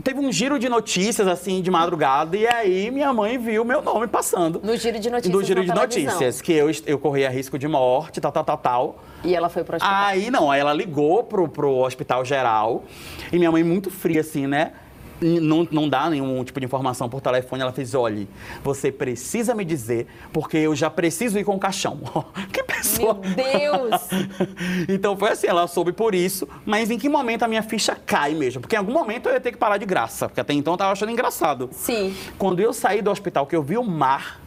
teve um giro de notícias, assim, de madrugada, e aí minha mãe viu meu nome passando. No giro de notícias. No giro de notícias, que eu, eu corria risco de morte, tal, tal, tal, tal. E ela foi pro hospital? Aí não, aí ela ligou pro, pro hospital geral, e minha mãe muito fria, assim, né? Não, não dá nenhum tipo de informação por telefone. Ela fez: olhe, você precisa me dizer, porque eu já preciso ir com o caixão. *laughs* que pessoa. Meu Deus! *laughs* então foi assim: ela soube por isso, mas em que momento a minha ficha cai mesmo? Porque em algum momento eu ia ter que parar de graça, porque até então eu tava achando engraçado. Sim. Quando eu saí do hospital, que eu vi o mar,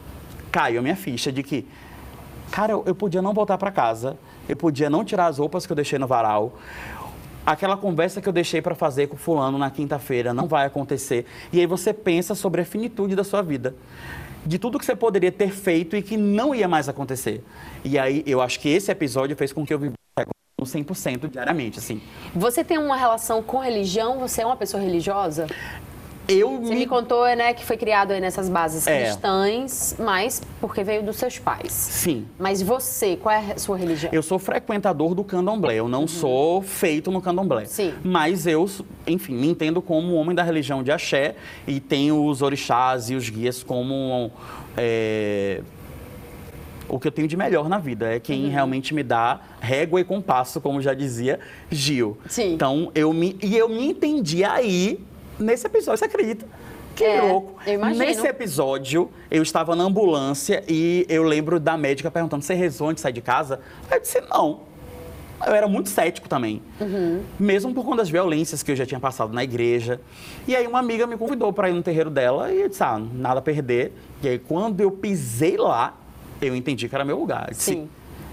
caiu a minha ficha de que, cara, eu, eu podia não voltar para casa, eu podia não tirar as roupas que eu deixei no varal aquela conversa que eu deixei para fazer com fulano na quinta-feira não vai acontecer. E aí você pensa sobre a finitude da sua vida. De tudo que você poderia ter feito e que não ia mais acontecer. E aí eu acho que esse episódio fez com que eu vivesse 100% diariamente, assim. Você tem uma relação com religião? Você é uma pessoa religiosa? Eu Você me... me contou, né, que foi criado nessas bases é. cristãs, mas porque veio dos seus pais. Sim. Mas você, qual é a sua religião? Eu sou frequentador do candomblé, eu não uhum. sou feito no candomblé. Sim. Mas eu, enfim, me entendo como homem da religião de axé e tenho os orixás e os guias como... É o que eu tenho de melhor na vida. É quem uhum. realmente me dá régua e compasso, como já dizia Gil. Sim. Então, eu me. E eu me entendi aí nesse episódio, você acredita? Que é, louco. Nesse episódio, eu estava na ambulância e eu lembro da médica perguntando: você rezou antes de sair de casa? Eu disse: não. Eu era muito cético também. Uhum. Mesmo por conta das violências que eu já tinha passado na igreja. E aí uma amiga me convidou para ir no terreiro dela e eu disse: ah, nada a perder. E aí quando eu pisei lá, eu entendi que era meu lugar. Disse, Sim.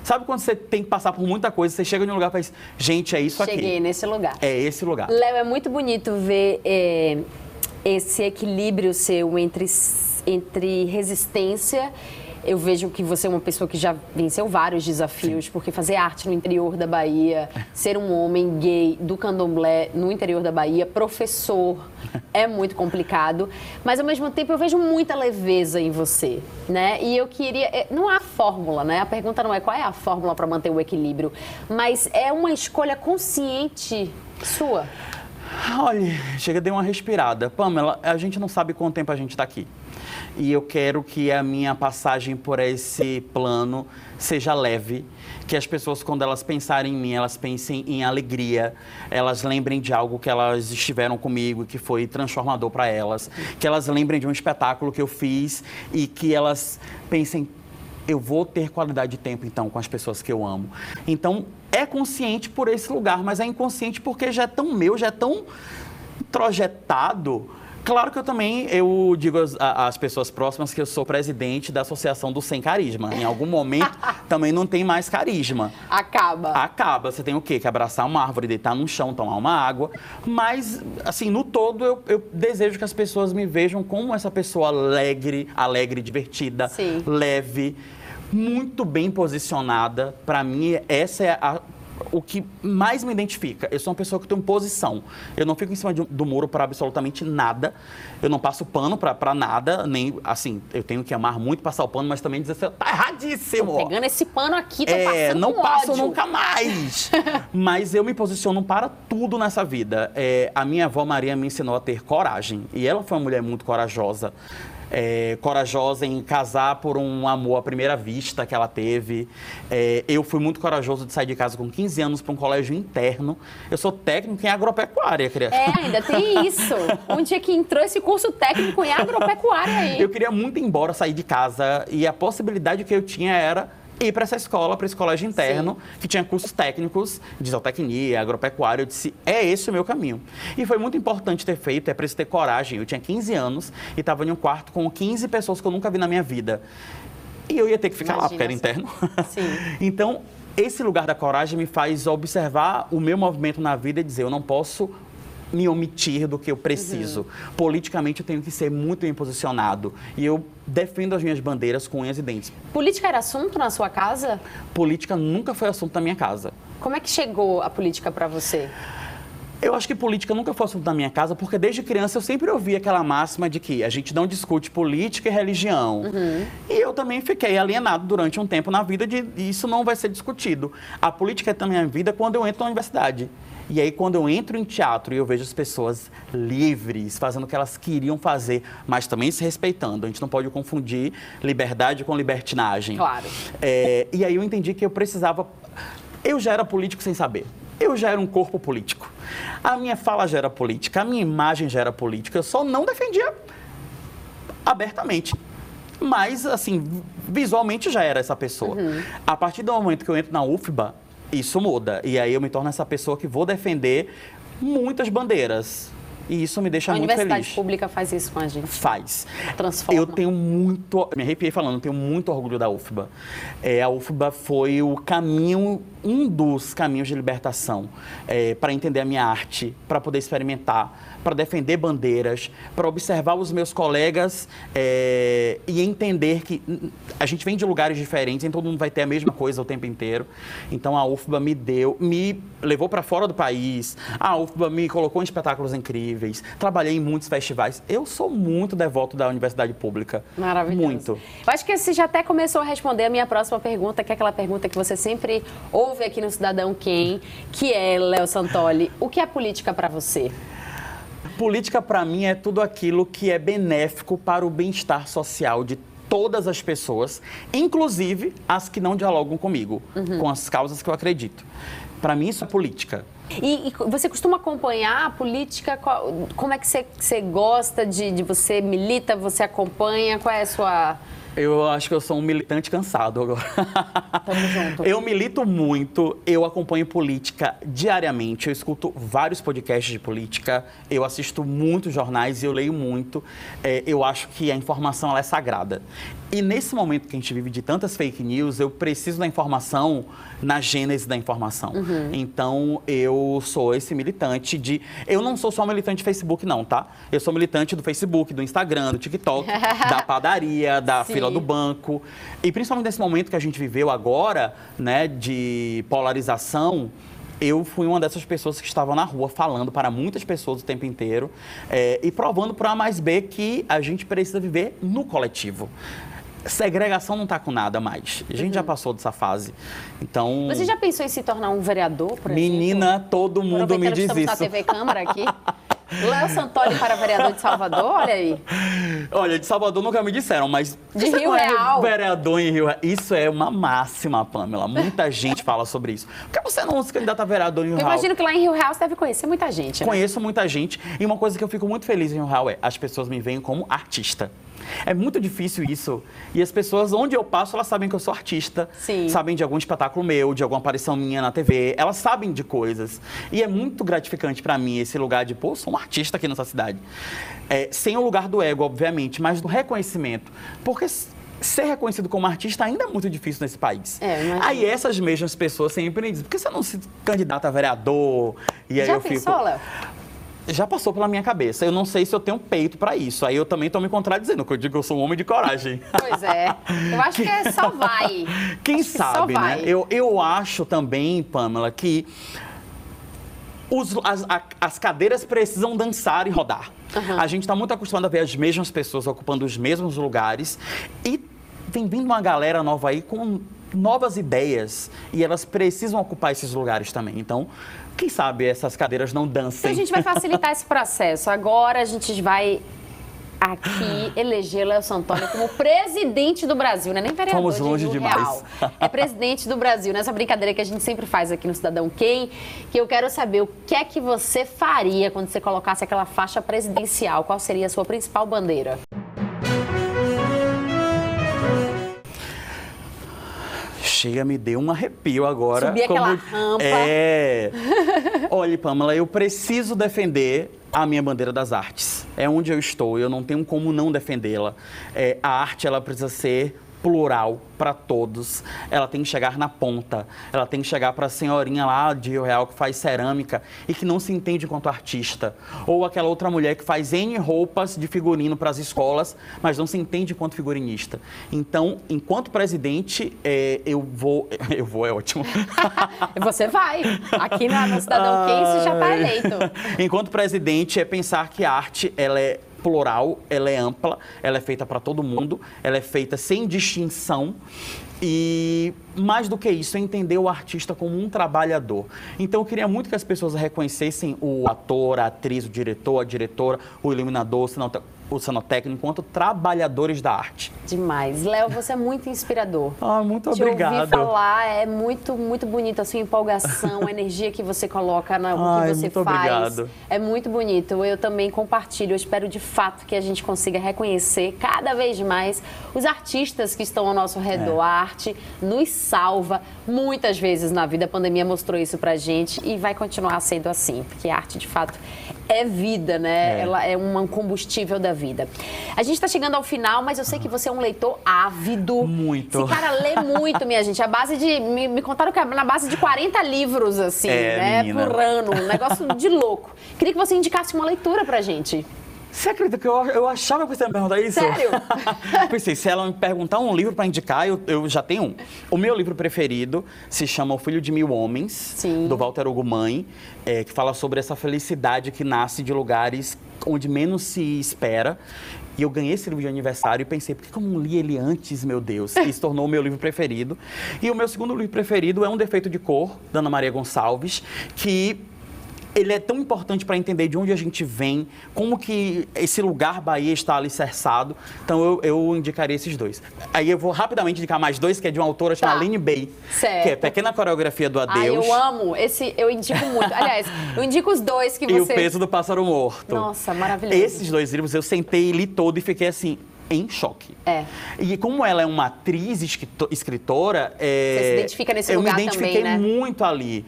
Sabe quando você tem que passar por muita coisa, você chega em um lugar e faz, gente, é isso Cheguei aqui. Cheguei nesse lugar. É esse lugar. Léo, é muito bonito ver é, esse equilíbrio seu entre, entre resistência eu vejo que você é uma pessoa que já venceu vários desafios, Sim. porque fazer arte no interior da Bahia, ser um homem gay do candomblé no interior da Bahia, professor, *laughs* é muito complicado. Mas ao mesmo tempo eu vejo muita leveza em você, né? E eu queria. É, não há fórmula, né? A pergunta não é qual é a fórmula para manter o equilíbrio, mas é uma escolha consciente sua. Olha, chega, dei uma respirada. Pamela, a gente não sabe quanto tempo a gente está aqui e eu quero que a minha passagem por esse plano seja leve, que as pessoas quando elas pensarem em mim, elas pensem em alegria, elas lembrem de algo que elas estiveram comigo e que foi transformador para elas, que elas lembrem de um espetáculo que eu fiz e que elas pensem eu vou ter qualidade de tempo então com as pessoas que eu amo. Então, é consciente por esse lugar, mas é inconsciente porque já é tão meu, já é tão projetado Claro que eu também, eu digo às, às, pessoas próximas que eu sou presidente da Associação do Sem Carisma. Em algum momento, *laughs* também não tem mais carisma. Acaba. Acaba. Você tem o quê? Que abraçar uma árvore, deitar no chão, tomar uma água. Mas, assim, no todo, eu, eu desejo que as pessoas me vejam como essa pessoa alegre, alegre, divertida, Sim. leve, muito bem posicionada. Para mim, essa é a o que mais me identifica. Eu sou uma pessoa que tem posição. Eu não fico em cima de, do muro para absolutamente nada. Eu não passo pano para nada, nem assim, eu tenho que amar muito passar o pano, mas também dizer assim, tá erradíssimo. Tô pegando esse pano aqui, tô é, passando não passo ódio. nunca mais. *laughs* mas eu me posiciono para tudo nessa vida. É, a minha avó Maria me ensinou a ter coragem. E ela foi uma mulher muito corajosa é, corajosa em casar por um amor à primeira vista que ela teve. É, eu fui muito corajoso de sair de casa com 15 anos para um colégio interno. Eu sou técnico em agropecuária, criança. É, ainda tem isso. *laughs* Um dia que entrou esse curso técnico em agropecuária aí. Eu queria muito ir embora, sair de casa e a possibilidade que eu tinha era ir para essa escola, para esse colégio interno, Sim. que tinha cursos técnicos de zootecnia, agropecuária. Eu disse, é esse o meu caminho. E foi muito importante ter feito, é preciso ter coragem. Eu tinha 15 anos e estava em um quarto com 15 pessoas que eu nunca vi na minha vida. E eu ia ter que ficar Imagina lá, porque era interno. *laughs* Sim. então, esse lugar da coragem me faz observar o meu movimento na vida e dizer, eu não posso me omitir do que eu preciso. Uhum. Politicamente, eu tenho que ser muito bem posicionado. E eu defendo as minhas bandeiras com unhas e dentes. Política era assunto na sua casa? Política nunca foi assunto na minha casa. Como é que chegou a política para você? Eu acho que política nunca foi assunto na minha casa, porque desde criança eu sempre ouvi aquela máxima de que a gente não discute política e religião. Uhum. E eu também fiquei alienado durante um tempo na vida de isso não vai ser discutido. A política é na minha vida quando eu entro na universidade. E aí, quando eu entro em teatro e eu vejo as pessoas livres, fazendo o que elas queriam fazer, mas também se respeitando, a gente não pode confundir liberdade com libertinagem. Claro. É, e aí eu entendi que eu precisava. Eu já era político sem saber. Eu já era um corpo político. A minha fala já era política, a minha imagem já era política. Eu só não defendia abertamente. Mas, assim, visualmente já era essa pessoa. Uhum. A partir do momento que eu entro na UFBA, isso muda. E aí eu me torno essa pessoa que vou defender muitas bandeiras. E isso me deixa muito feliz. A universidade pública faz isso com a gente. Faz. Transforma. Eu tenho muito, me arrepiei falando, eu tenho muito orgulho da UFBA. É, a UFBA foi o caminho, um dos caminhos de libertação é, para entender a minha arte, para poder experimentar para defender bandeiras, para observar os meus colegas é, e entender que a gente vem de lugares diferentes, nem todo mundo vai ter a mesma coisa o tempo inteiro. Então a UFBA me deu, me levou para fora do país, a UFBA me colocou em espetáculos incríveis, trabalhei em muitos festivais. Eu sou muito devoto da universidade pública. Maravilhoso. Muito. Eu acho que você já até começou a responder a minha próxima pergunta, que é aquela pergunta que você sempre ouve aqui no Cidadão Quem, que é, Léo Santoli, o que é política para você? Política, para mim, é tudo aquilo que é benéfico para o bem-estar social de todas as pessoas, inclusive as que não dialogam comigo, uhum. com as causas que eu acredito. Para mim, isso é política. E, e, você costuma acompanhar a política? Qual, como é que você, você gosta de, de você milita, você acompanha? Qual é a sua eu acho que eu sou um militante cansado agora. Tamo junto. *laughs* Eu milito muito, eu acompanho política diariamente, eu escuto vários podcasts de política, eu assisto muitos jornais e eu leio muito. É, eu acho que a informação é sagrada. E nesse momento que a gente vive de tantas fake news, eu preciso da informação na gênese da informação. Uhum. Então, eu sou esse militante de. Eu não sou só militante de Facebook, não, tá? Eu sou militante do Facebook, do Instagram, do TikTok, *laughs* da padaria, da Sim. fila do banco. E principalmente nesse momento que a gente viveu agora, né, de polarização eu fui uma dessas pessoas que estavam na rua falando para muitas pessoas o tempo inteiro é, e provando para A mais B que a gente precisa viver no coletivo segregação não está com nada mais. A gente uhum. já passou dessa fase. Então. Você já pensou em se tornar um vereador, por Menina, exemplo? todo mundo me diz estamos isso. na TV Câmara aqui. Léo Santoli para vereador de Salvador, olha aí. Olha, de Salvador nunca me disseram, mas. De Rio Real. Vereador em Rio Real. Isso é uma máxima, Pamela. Muita *laughs* gente fala sobre isso. Por que você não se candidata a vereador em Rio Real? Eu imagino que lá em Rio Real você deve conhecer muita gente. Né? Conheço muita gente. E uma coisa que eu fico muito feliz em Rio Real é: as pessoas me veem como artista. É muito difícil isso. E as pessoas, onde eu passo, elas sabem que eu sou artista. Sim. Sabem de algum espetáculo meu, de alguma aparição minha na TV. Elas sabem de coisas. E é muito gratificante para mim esse lugar de, pô, sou um artista aqui nessa cidade. É, sem o lugar do ego, obviamente, mas do reconhecimento. Porque ser reconhecido como artista ainda é muito difícil nesse país. É, imagino. aí essas mesmas pessoas sempre dizem, por que você não se candidata a vereador? E aí Já eu pensou, fico. Léo? Já passou pela minha cabeça. Eu não sei se eu tenho peito pra isso. Aí eu também tô me contradizendo, porque eu digo que eu sou um homem de coragem. Pois é. Eu acho que é só *laughs* vai. Quem Acho que sabe, né? vai. Eu, eu acho também, Pamela, que os- as, as cadeiras precisam dançar e rodar. A gente está muito acostumado a ver as mesmas pessoas ocupando os mesmos lugares e tem vindo uma galera nova aí com novas ideias e elas precisam ocupar esses lugares também. Então, quem sabe essas cadeiras não Então dancem. a gente vai facilitar esse processo. Agora a gente vai aqui eleger Léo Santoro como presidente do Brasil, não é nem vereador Fomos de longe Rio demais. Real. É presidente do Brasil, nessa brincadeira que a gente sempre faz aqui no Cidadão Quem, que eu quero saber o que é que você faria quando você colocasse aquela faixa presidencial, qual seria a sua principal bandeira? Chega, me deu um arrepio agora. Subir aquela rampa. É. *laughs* Olha, Pamela, eu preciso defender a minha bandeira das artes. É onde eu estou, eu não tenho como não defendê-la. É, a arte, ela precisa ser plural para todos. Ela tem que chegar na ponta. Ela tem que chegar para a senhorinha lá de Rio Real que faz cerâmica e que não se entende enquanto artista. Ou aquela outra mulher que faz N roupas de figurino para as escolas, mas não se entende enquanto figurinista. Então, enquanto presidente, é, eu vou. *laughs* Eu vou, é ótimo. *laughs* Você vai. Aqui na, no Cidadão Quem você já está Ai. eleito. Enquanto presidente, é pensar que a arte ela é plural, ela é ampla, ela é feita para todo mundo, ela é feita sem distinção. E mais do que isso, é entender o artista como um trabalhador. Então eu queria muito que as pessoas reconhecessem o ator, a atriz, o diretor, a diretora, o iluminador, o cenote- o cenotécnico enquanto trabalhadores da arte. Demais. Léo, você é muito inspirador. *laughs* Ah, muito Te ouvir obrigado. falar é muito, muito bonito. A sua empolgação, a energia que você coloca no que você muito faz. obrigado. É muito bonito. Eu também compartilho. Eu espero de fato que a gente consiga reconhecer cada vez mais os artistas que estão ao nosso redor. É. A arte nos salva muitas vezes na vida. A pandemia mostrou isso pra gente e vai continuar sendo assim, porque a arte de fato é vida, né? É. Ela é um combustível da vida. A gente está chegando ao final, mas eu sei que você é um leitor ávido. Muito. Esse cara lê muito, minha gente. A base de. Me, me contaram que é na base de 40 livros, assim, É, né? menina. Por ano. Um negócio de louco. Queria que você indicasse uma leitura pra gente. Você acredita que eu, eu achava que você ia me perguntar isso? Sério? *laughs* Pensei, se ela me perguntar um livro para indicar, eu, eu já tenho um. O meu livro preferido se chama O Filho de Mil Homens, Sim. do Walter Hugo Mãe, é, que fala sobre essa felicidade que nasce de lugares onde menos se espera. E eu ganhei esse livro de aniversário e pensei, por que eu não li ele antes, meu Deus? *laughs* E se tornou o meu livro preferido. E o meu segundo livro preferido é Um Defeito de Cor, da Ana Maria Gonçalves, que ele é tão importante para entender de onde a gente vem, como que esse lugar Bahia está alicerçado. Então eu, eu indicaria esses dois. Aí eu vou rapidamente indicar mais dois, que é de uma autora chamada Tá. Aline Bay, Certo. que é Pequena Coreografia do Adeus eu amo. Esse eu indico muito. Aliás, eu indico os dois que e O você. Peso do Pássaro Morto. Nossa, maravilhoso. Esses dois livros eu sentei li todo e fiquei assim, em choque. É. E como ela é uma atriz escrito- escritora, é, Você se identifica nesse eu lugar me identifiquei também, né? muito ali.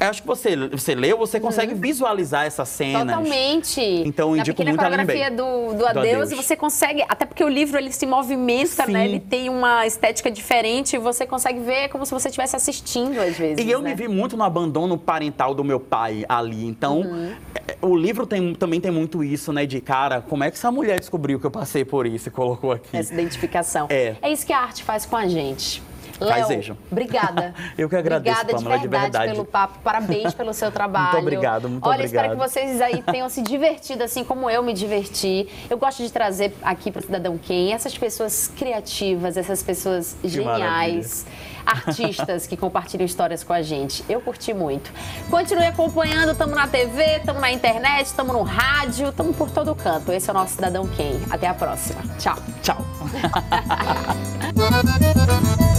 Eu acho que você, você leu, você consegue visualizar essas cenas. Totalmente. Então, eu Na indico muito a coreografia do, do Do Adeus, Adeus. você consegue, até porque o livro ele se movimenta, Sim. né? Ele tem uma estética diferente e você consegue ver como se você estivesse assistindo às vezes. E eu né? me vi muito no abandono parental do meu pai ali. Então, Uhum. é, o livro tem- também tem muito isso, né? De cara, como é que essa mulher descobriu que eu passei por isso colocou aqui? Essa identificação. É. isso que a arte faz com a gente. Léo, obrigada. *laughs* Eu que agradeço, Obrigada Pamela, de de verdade, verdade. pelo papo. Parabéns pelo seu *laughs* trabalho. obrigado, muito Olha, espero que obrigado. vocês aí tenham se divertido assim como eu me diverti. Eu gosto de trazer aqui para o Cidadão Quem essas pessoas criativas, essas pessoas geniais, artistas que compartilham histórias com a gente. Eu curti muito. Continue acompanhando, estamos na TV, estamos na internet, estamos no rádio, estamos por todo canto. Esse é o nosso Cidadão Quem. Até a próxima. Tchau. Tchau. *laughs*